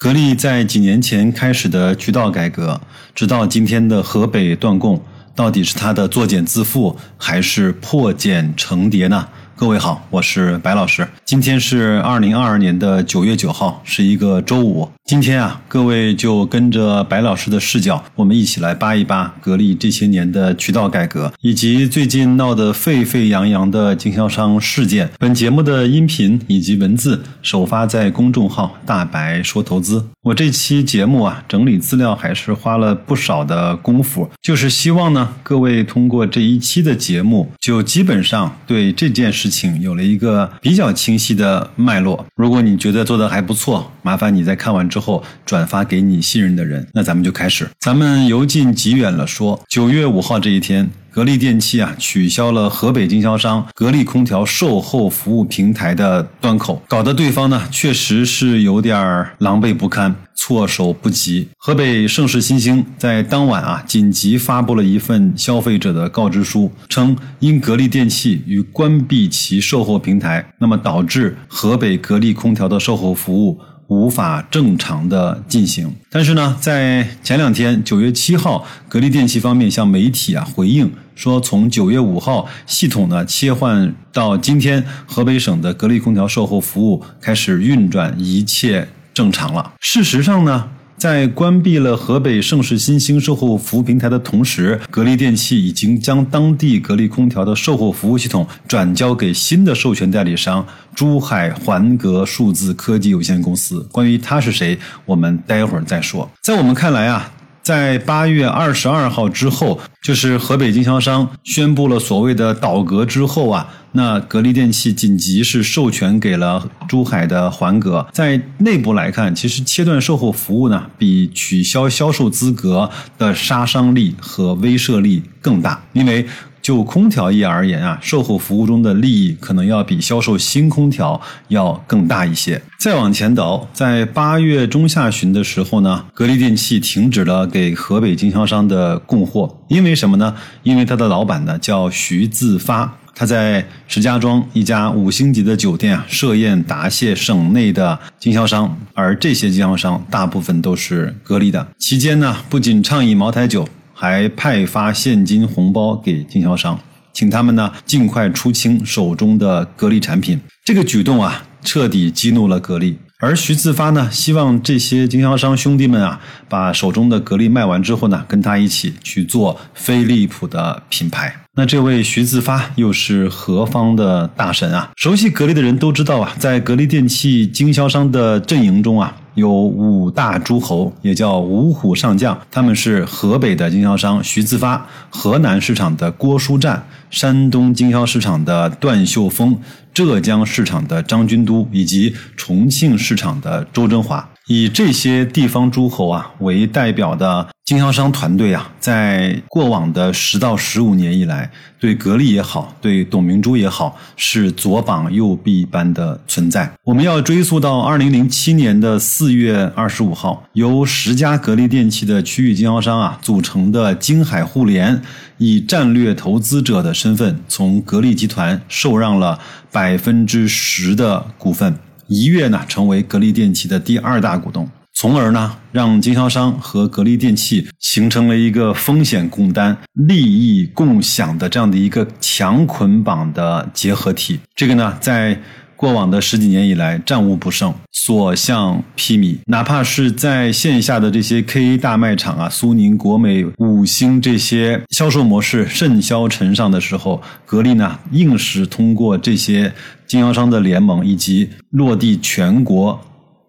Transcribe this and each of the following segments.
格力在几年前开始的渠道改革，直到今天的河北断供，到底是它的作茧自缚，还是破茧成蝶呢？各位好，我是白老师。今天是二零二二年的九月九号，是一个周五。今天啊，各位就跟着白老师的视角，我们一起来扒一扒格力这些年的渠道改革，以及最近闹得沸沸扬扬的经销商事件。本节目的音频以及文字首发在公众号“大白说投资”。我这期节目啊，整理资料还是花了不少的功夫，就是希望呢，各位通过这一期的节目，就基本上对这件事。情有了一个比较清晰的脉络。如果你觉得做的还不错，麻烦你在看完之后转发给你信任的人。那咱们就开始。咱们由近及远了说，九月五号这一天。格力电器啊，取消了河北经销商格力空调售后服务平台的端口，搞得对方呢确实是有点狼狈不堪、措手不及。河北盛世新兴在当晚啊，紧急发布了一份消费者的告知书，称因格力电器与关闭其售后平台，那么导致河北格力空调的售后服务。无法正常的进行，但是呢，在前两天九月七号，格力电器方面向媒体啊回应说，从九月五号系统呢切换到今天，河北省的格力空调售后服务开始运转，一切正常了。事实上呢。在关闭了河北盛世新兴售后服务平台的同时，格力电器已经将当地格力空调的售后服务系统转交给新的授权代理商珠海环格数字科技有限公司。关于他是谁，我们待会儿再说。在我们看来啊。在八月二十二号之后，就是河北经销商宣布了所谓的倒戈之后啊，那格力电器紧急是授权给了珠海的环格。在内部来看，其实切断售后服务呢，比取消销售资格的杀伤力和威慑力更大，因为。就空调业而言啊，售后服务中的利益可能要比销售新空调要更大一些。再往前倒，在八月中下旬的时候呢，格力电器停止了给河北经销商的供货，因为什么呢？因为他的老板呢叫徐自发，他在石家庄一家五星级的酒店啊设宴答谢省内的经销商，而这些经销商大部分都是格力的。期间呢，不仅倡议茅台酒。还派发现金红包给经销商，请他们呢尽快出清手中的格力产品。这个举动啊，彻底激怒了格力。而徐自发呢，希望这些经销商兄弟们啊，把手中的格力卖完之后呢，跟他一起去做飞利浦的品牌。那这位徐自发又是何方的大神啊？熟悉格力的人都知道啊，在格力电器经销商的阵营中啊。有五大诸侯，也叫五虎上将，他们是河北的经销商徐自发，河南市场的郭书战，山东经销市场的段秀峰，浙江市场的张军都，以及重庆市场的周振华。以这些地方诸侯啊为代表的经销商团队啊，在过往的十到十五年以来，对格力也好，对董明珠也好，是左膀右臂般的存在。我们要追溯到二零零七年的四月二十五号，由十家格力电器的区域经销商啊组成的京海互联，以战略投资者的身份，从格力集团受让了百分之十的股份。一跃呢，成为格力电器的第二大股东，从而呢，让经销商和格力电器形成了一个风险共担、利益共享的这样的一个强捆绑的结合体。这个呢，在过往的十几年以来，战无不胜，所向披靡。哪怕是在线下的这些 K 大卖场啊，苏宁、国美、五星这些销售模式甚嚣尘上的时候，格力呢，硬是通过这些。经销商的联盟以及落地全国、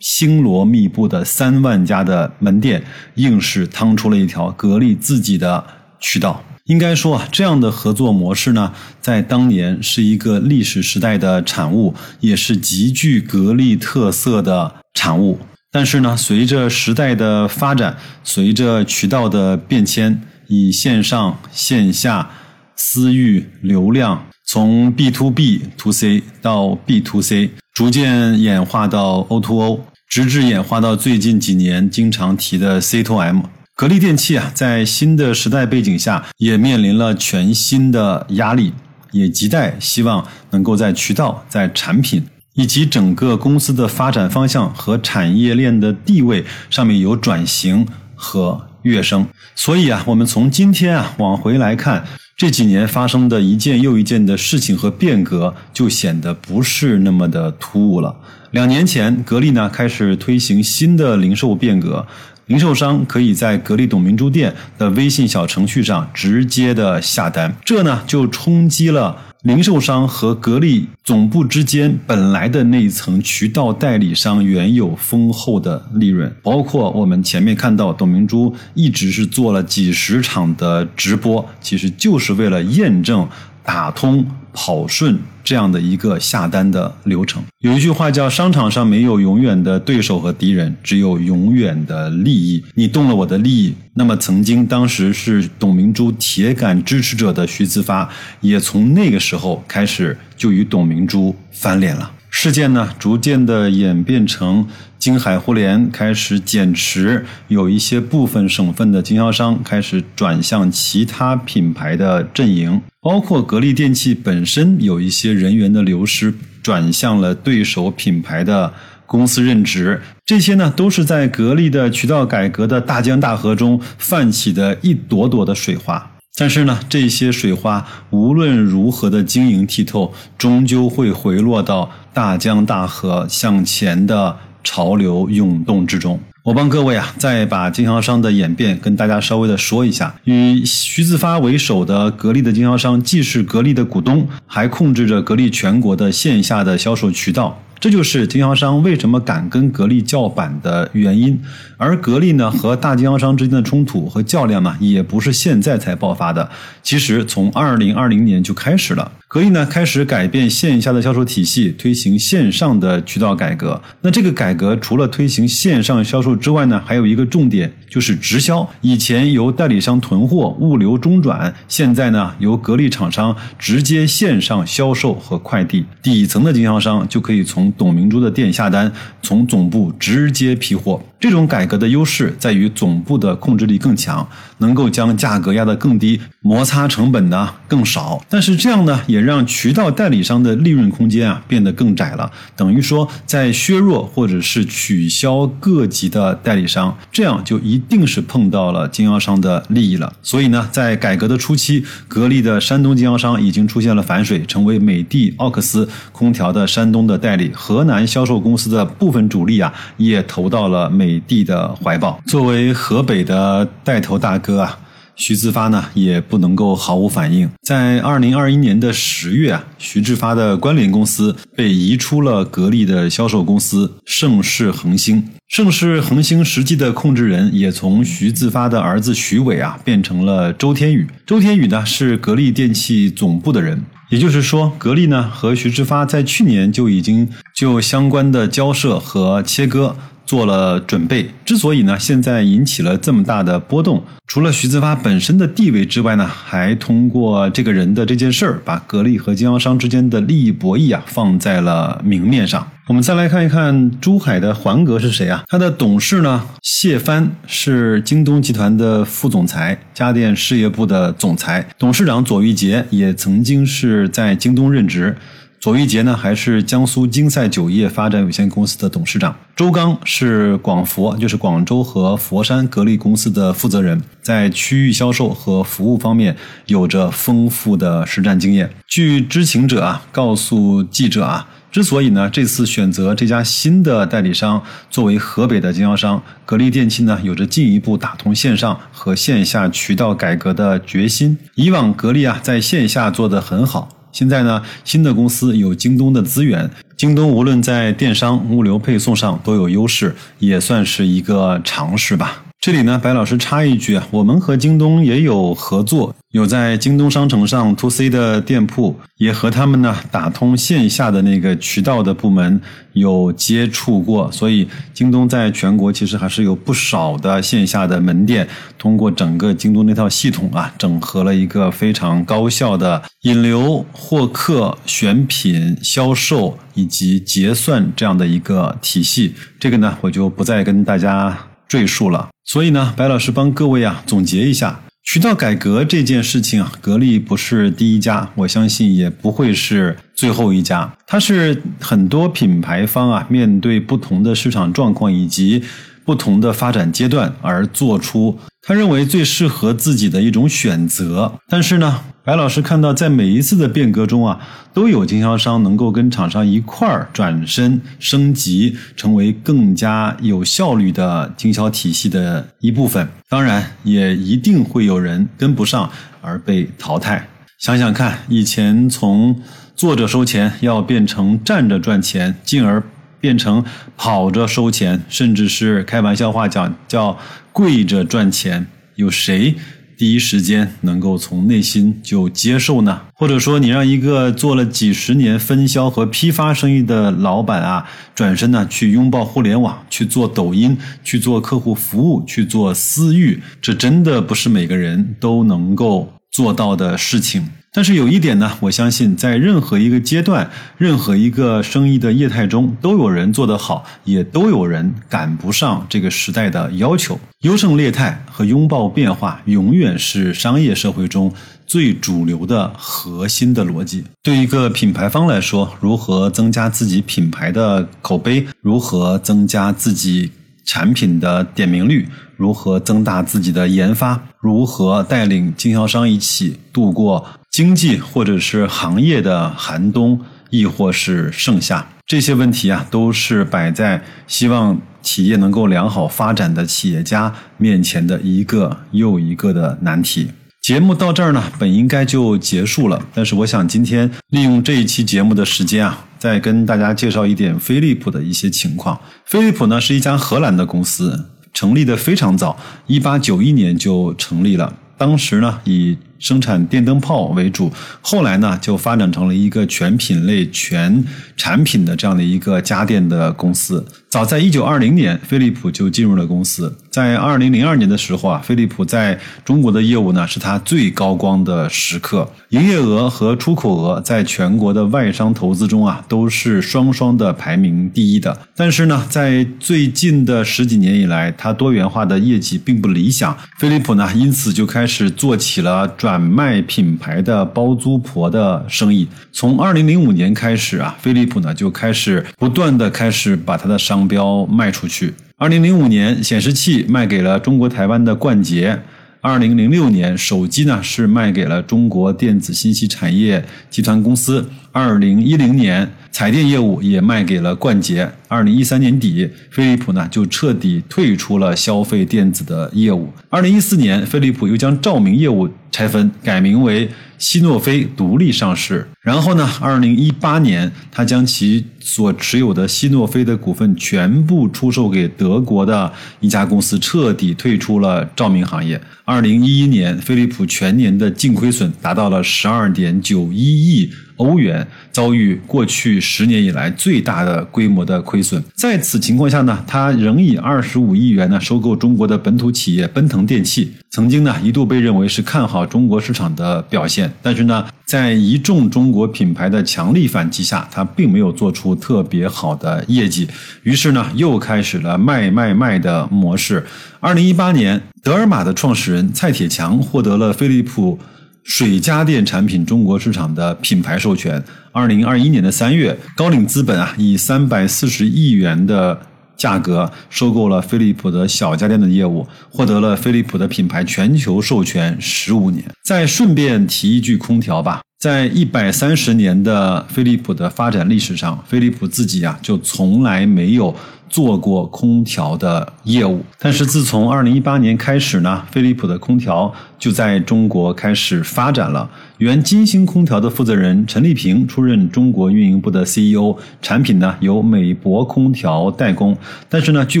星罗密布的三万家的门店，硬是趟出了一条格力自己的渠道。应该说啊，这样的合作模式呢，在当年是一个历史时代的产物，也是极具格力特色的产物。但是呢，随着时代的发展，随着渠道的变迁，以线上线下、私域流量。从 B to B to C 到 B to C，逐渐演化到 O to O，直至演化到最近几年经常提的 C to M。格力电器啊，在新的时代背景下，也面临了全新的压力，也亟待希望能够在渠道、在产品以及整个公司的发展方向和产业链的地位上面有转型和跃升。所以啊，我们从今天啊往回来看，这几年发生的一件又一件的事情和变革，就显得不是那么的突兀了。两年前，格力呢开始推行新的零售变革。零售商可以在格力董明珠店的微信小程序上直接的下单，这呢就冲击了零售商和格力总部之间本来的那一层渠道代理商原有丰厚的利润。包括我们前面看到董明珠一直是做了几十场的直播，其实就是为了验证打通。跑顺这样的一个下单的流程，有一句话叫“商场上没有永远的对手和敌人，只有永远的利益”。你动了我的利益，那么曾经当时是董明珠铁杆支持者的徐自发，也从那个时候开始就与董明珠翻脸了。事件呢，逐渐的演变成京海互联开始减持，有一些部分省份的经销商开始转向其他品牌的阵营，包括格力电器本身有一些人员的流失，转向了对手品牌的公司任职。这些呢，都是在格力的渠道改革的大江大河中泛起的一朵朵的水花。但是呢，这些水花无论如何的晶莹剔透，终究会回落到大江大河向前的潮流涌动之中。我帮各位啊，再把经销商的演变跟大家稍微的说一下。以徐自发为首的格力的经销商，既是格力的股东，还控制着格力全国的线下的销售渠道。这就是经销商为什么敢跟格力叫板的原因，而格力呢和大经销商之间的冲突和较量呢，也不是现在才爆发的，其实从二零二零年就开始了。格力呢开始改变线下的销售体系，推行线上的渠道改革。那这个改革除了推行线上销售之外呢，还有一个重点就是直销。以前由代理商囤货、物流中转，现在呢由格力厂商直接线上销售和快递。底层的经销商就可以从董明珠的店下单，从总部直接批货。这种改革的优势在于总部的控制力更强，能够将价格压得更低，摩擦成本呢更少。但是这样呢，也让渠道代理商的利润空间啊变得更窄了。等于说，在削弱或者是取消各级的代理商，这样就一定是碰到了经销商的利益了。所以呢，在改革的初期，格力的山东经销商已经出现了反水，成为美的奥克斯空调的山东的代理。河南销售公司的部分主力啊，也投到了美。的的怀抱，作为河北的带头大哥啊，徐自发呢也不能够毫无反应。在二零二一年的十月啊，徐志发的关联公司被移出了格力的销售公司盛世恒星。盛世恒星实际的控制人也从徐自发的儿子徐伟啊变成了周天宇。周天宇呢是格力电器总部的人，也就是说，格力呢和徐志发在去年就已经就相关的交涉和切割。做了准备，之所以呢现在引起了这么大的波动，除了徐志发本身的地位之外呢，还通过这个人的这件事儿，把格力和经销商之间的利益博弈啊放在了明面上。我们再来看一看珠海的环格是谁啊？他的董事呢谢帆是京东集团的副总裁，家电事业部的总裁，董事长左玉杰也曾经是在京东任职。左玉杰呢，还是江苏金赛酒业发展有限公司的董事长。周刚是广佛，就是广州和佛山格力公司的负责人，在区域销售和服务方面有着丰富的实战经验。据知情者啊告诉记者啊，之所以呢这次选择这家新的代理商作为河北的经销商，格力电器呢有着进一步打通线上和线下渠道改革的决心。以往格力啊在线下做得很好。现在呢，新的公司有京东的资源，京东无论在电商、物流配送上都有优势，也算是一个尝试吧。这里呢，白老师插一句啊，我们和京东也有合作，有在京东商城上 to C 的店铺，也和他们呢打通线下的那个渠道的部门有接触过，所以京东在全国其实还是有不少的线下的门店，通过整个京东那套系统啊，整合了一个非常高效的引流、获客、选品、销售以及结算这样的一个体系。这个呢，我就不再跟大家赘述了。所以呢，白老师帮各位啊总结一下，渠道改革这件事情啊，格力不是第一家，我相信也不会是最后一家。它是很多品牌方啊，面对不同的市场状况以及不同的发展阶段而做出他认为最适合自己的一种选择。但是呢，白老师看到在每一次的变革中啊，都有经销商能够跟厂商一块儿转身升级，成为更加有效率的经销体系的一部分。当然，也一定会有人跟不上而被淘汰。想想看，以前从坐着收钱要变成站着赚钱，进而变成跑着收钱，甚至是开玩笑话讲叫跪着赚钱，有谁第一时间能够从内心就接受呢？或者说，你让一个做了几十年分销和批发生意的老板啊，转身呢去拥抱互联网，去做抖音，去做客户服务，去做私域，这真的不是每个人都能够做到的事情。但是有一点呢，我相信在任何一个阶段、任何一个生意的业态中，都有人做得好，也都有人赶不上这个时代的要求。优胜劣汰和拥抱变化，永远是商业社会中最主流的核心的逻辑。对一个品牌方来说，如何增加自己品牌的口碑，如何增加自己产品的点名率，如何增大自己的研发，如何带领经销商一起度过。经济或者是行业的寒冬，亦或是盛夏，这些问题啊，都是摆在希望企业能够良好发展的企业家面前的一个又一个的难题。节目到这儿呢，本应该就结束了，但是我想今天利用这一期节目的时间啊，再跟大家介绍一点飞利浦的一些情况。飞利浦呢是一家荷兰的公司，成立的非常早，一八九一年就成立了，当时呢以。生产电灯泡为主，后来呢就发展成了一个全品类、全产品的这样的一个家电的公司。早在一九二零年，飞利浦就进入了公司。在二零零二年的时候啊，飞利浦在中国的业务呢是它最高光的时刻，营业额和出口额在全国的外商投资中啊都是双双的排名第一的。但是呢，在最近的十几年以来，它多元化的业绩并不理想，飞利浦呢因此就开始做起了。转卖品牌的包租婆的生意，从二零零五年开始啊，飞利浦呢就开始不断的开始把它的商标卖出去。二零零五年，显示器卖给了中国台湾的冠捷；二零零六年，手机呢是卖给了中国电子信息产业集团公司；二零一零年，彩电业务也卖给了冠捷。二零一三年底，飞利浦呢就彻底退出了消费电子的业务。二零一四年，飞利浦又将照明业务。拆分改名为希诺飞独立上市，然后呢，二零一八年，他将其所持有的希诺飞的股份全部出售给德国的一家公司，彻底退出了照明行业。二零一一年，飞利浦全年的净亏损达到了十二点九一亿。欧元遭遇过去十年以来最大的规模的亏损，在此情况下呢，他仍以二十五亿元呢收购中国的本土企业奔腾电器，曾经呢一度被认为是看好中国市场的表现，但是呢，在一众中国品牌的强力反击下，他并没有做出特别好的业绩，于是呢又开始了卖卖卖的模式。二零一八年，德尔玛的创始人蔡铁强获得了飞利浦。水家电产品中国市场的品牌授权。二零二一年的三月，高瓴资本啊以三百四十亿元的价格收购了飞利浦的小家电的业务，获得了飞利浦的品牌全球授权十五年。再顺便提一句空调吧，在一百三十年的飞利浦的发展历史上，飞利浦自己啊就从来没有。做过空调的业务，但是自从二零一八年开始呢，飞利浦的空调就在中国开始发展了。原金星空调的负责人陈丽萍出任中国运营部的 CEO，产品呢由美博空调代工。但是呢，据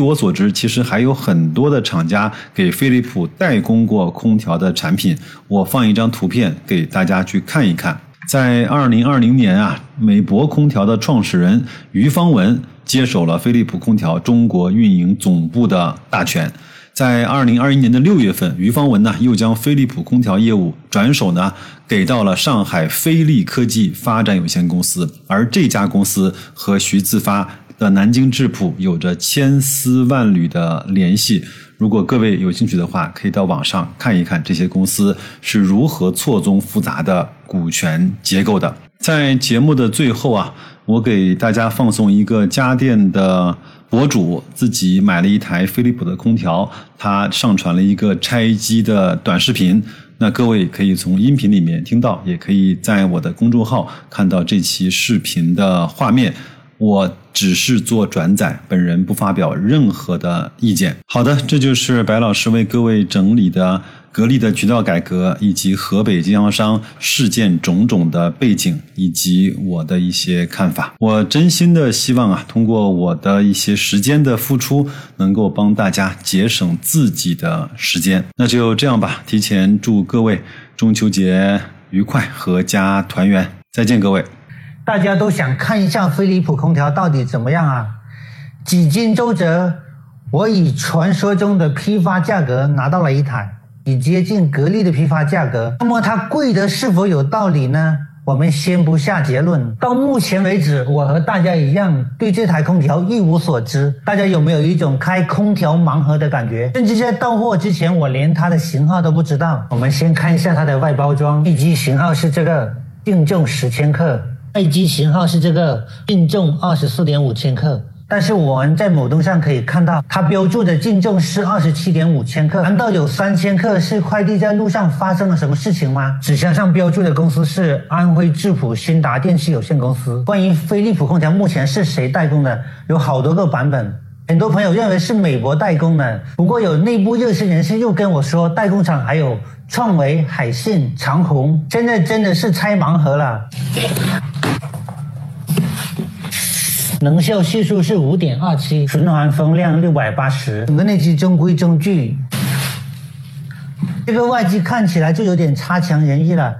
我所知，其实还有很多的厂家给飞利浦代工过空调的产品。我放一张图片给大家去看一看。在二零二零年啊，美博空调的创始人于方文。接手了飞利浦空调中国运营总部的大权，在二零二一年的六月份，于方文呢又将飞利浦空调业务转手呢给到了上海飞利科技发展有限公司，而这家公司和徐自发的南京质朴有着千丝万缕的联系。如果各位有兴趣的话，可以到网上看一看这些公司是如何错综复杂的股权结构的。在节目的最后啊，我给大家放送一个家电的博主自己买了一台飞利浦的空调，他上传了一个拆机的短视频。那各位可以从音频里面听到，也可以在我的公众号看到这期视频的画面。我只是做转载，本人不发表任何的意见。好的，这就是白老师为各位整理的格力的渠道改革以及河北经销商事件种种的背景以及我的一些看法。我真心的希望啊，通过我的一些时间的付出，能够帮大家节省自己的时间。那就这样吧，提前祝各位中秋节愉快，阖家团圆。再见，各位。大家都想看一下飞利浦空调到底怎么样啊？几经周折，我以传说中的批发价格拿到了一台，已接近格力的批发价格。那么它贵的是否有道理呢？我们先不下结论。到目前为止，我和大家一样对这台空调一无所知。大家有没有一种开空调盲盒的感觉？甚至在到货之前，我连它的型号都不知道。我们先看一下它的外包装，一机型号是这个，净重十千克。外机型号是这个，净重二十四点五千克，但是我们在某东上可以看到，它标注的净重是二十七点五千克。难道有三千克是快递在路上发生了什么事情吗？纸箱上标注的公司是安徽质朴新达电器有限公司。关于飞利浦空调目前是谁代工的，有好多个版本。很多朋友认为是美国代工的，不过有内部热心人士又跟我说，代工厂还有创维、海信、长虹。现在真的是拆盲盒了。能效系数是五点二七，循环风量六百八十，整个内机中规中矩。这个外机看起来就有点差强人意了。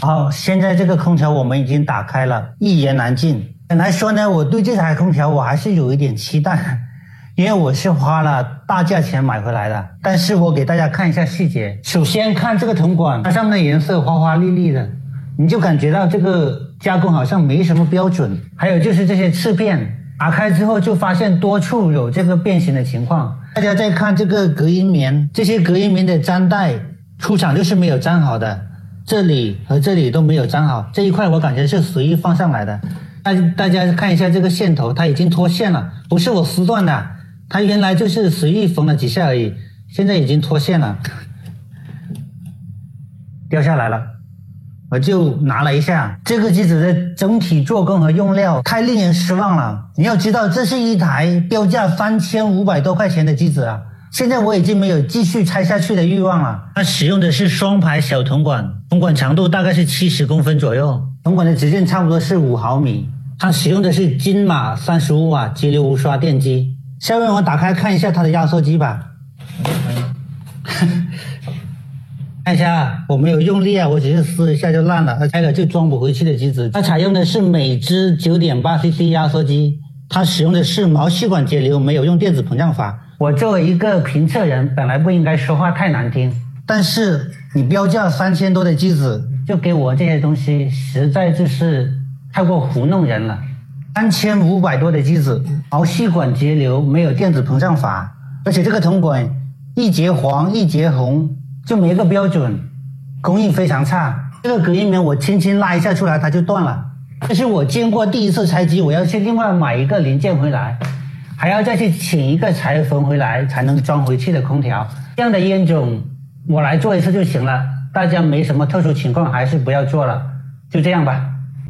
好，现在这个空调我们已经打开了，一言难尽。本来说呢，我对这台空调我还是有一点期待，因为我是花了大价钱买回来的。但是我给大家看一下细节，首先看这个铜管，它上面的颜色花花绿绿的，你就感觉到这个加工好像没什么标准。还有就是这些翅片，打开之后就发现多处有这个变形的情况。大家再看这个隔音棉，这些隔音棉的粘带出厂就是没有粘好的。这里和这里都没有粘好，这一块我感觉是随意放上来的。大大家看一下这个线头，它已经脱线了，不是我撕断的，它原来就是随意缝了几下而已，现在已经脱线了，掉下来了。我就拿了一下这个机子的整体做工和用料，太令人失望了。你要知道，这是一台标价三千五百多块钱的机子啊。现在我已经没有继续拆下去的欲望了。它使用的是双排小铜管，铜管长度大概是七十公分左右，铜管的直径差不多是五毫米。它使用的是金马三十五瓦直流无刷电机。下面我打开看一下它的压缩机吧。看一下，我没有用力啊，我只是撕一下就烂了，拆了就装不回去的机子。它采用的是美姿九点八 CC 压缩机，它使用的是毛细管节流，没有用电子膨胀法。我作为一个评测人，本来不应该说话太难听，但是你标价三千多的机子，就给我这些东西，实在就是太过糊弄人了。三千五百多的机子，毛细管节流没有电子膨胀法，而且这个铜管一节黄一节红，就没个标准，工艺非常差。这个隔音棉我轻轻拉一下出来，它就断了。这是我见过第一次拆机，我要去另外买一个零件回来。还要再去请一个裁缝回来才能装回去的空调，这样的烟种我来做一次就行了。大家没什么特殊情况，还是不要做了，就这样吧。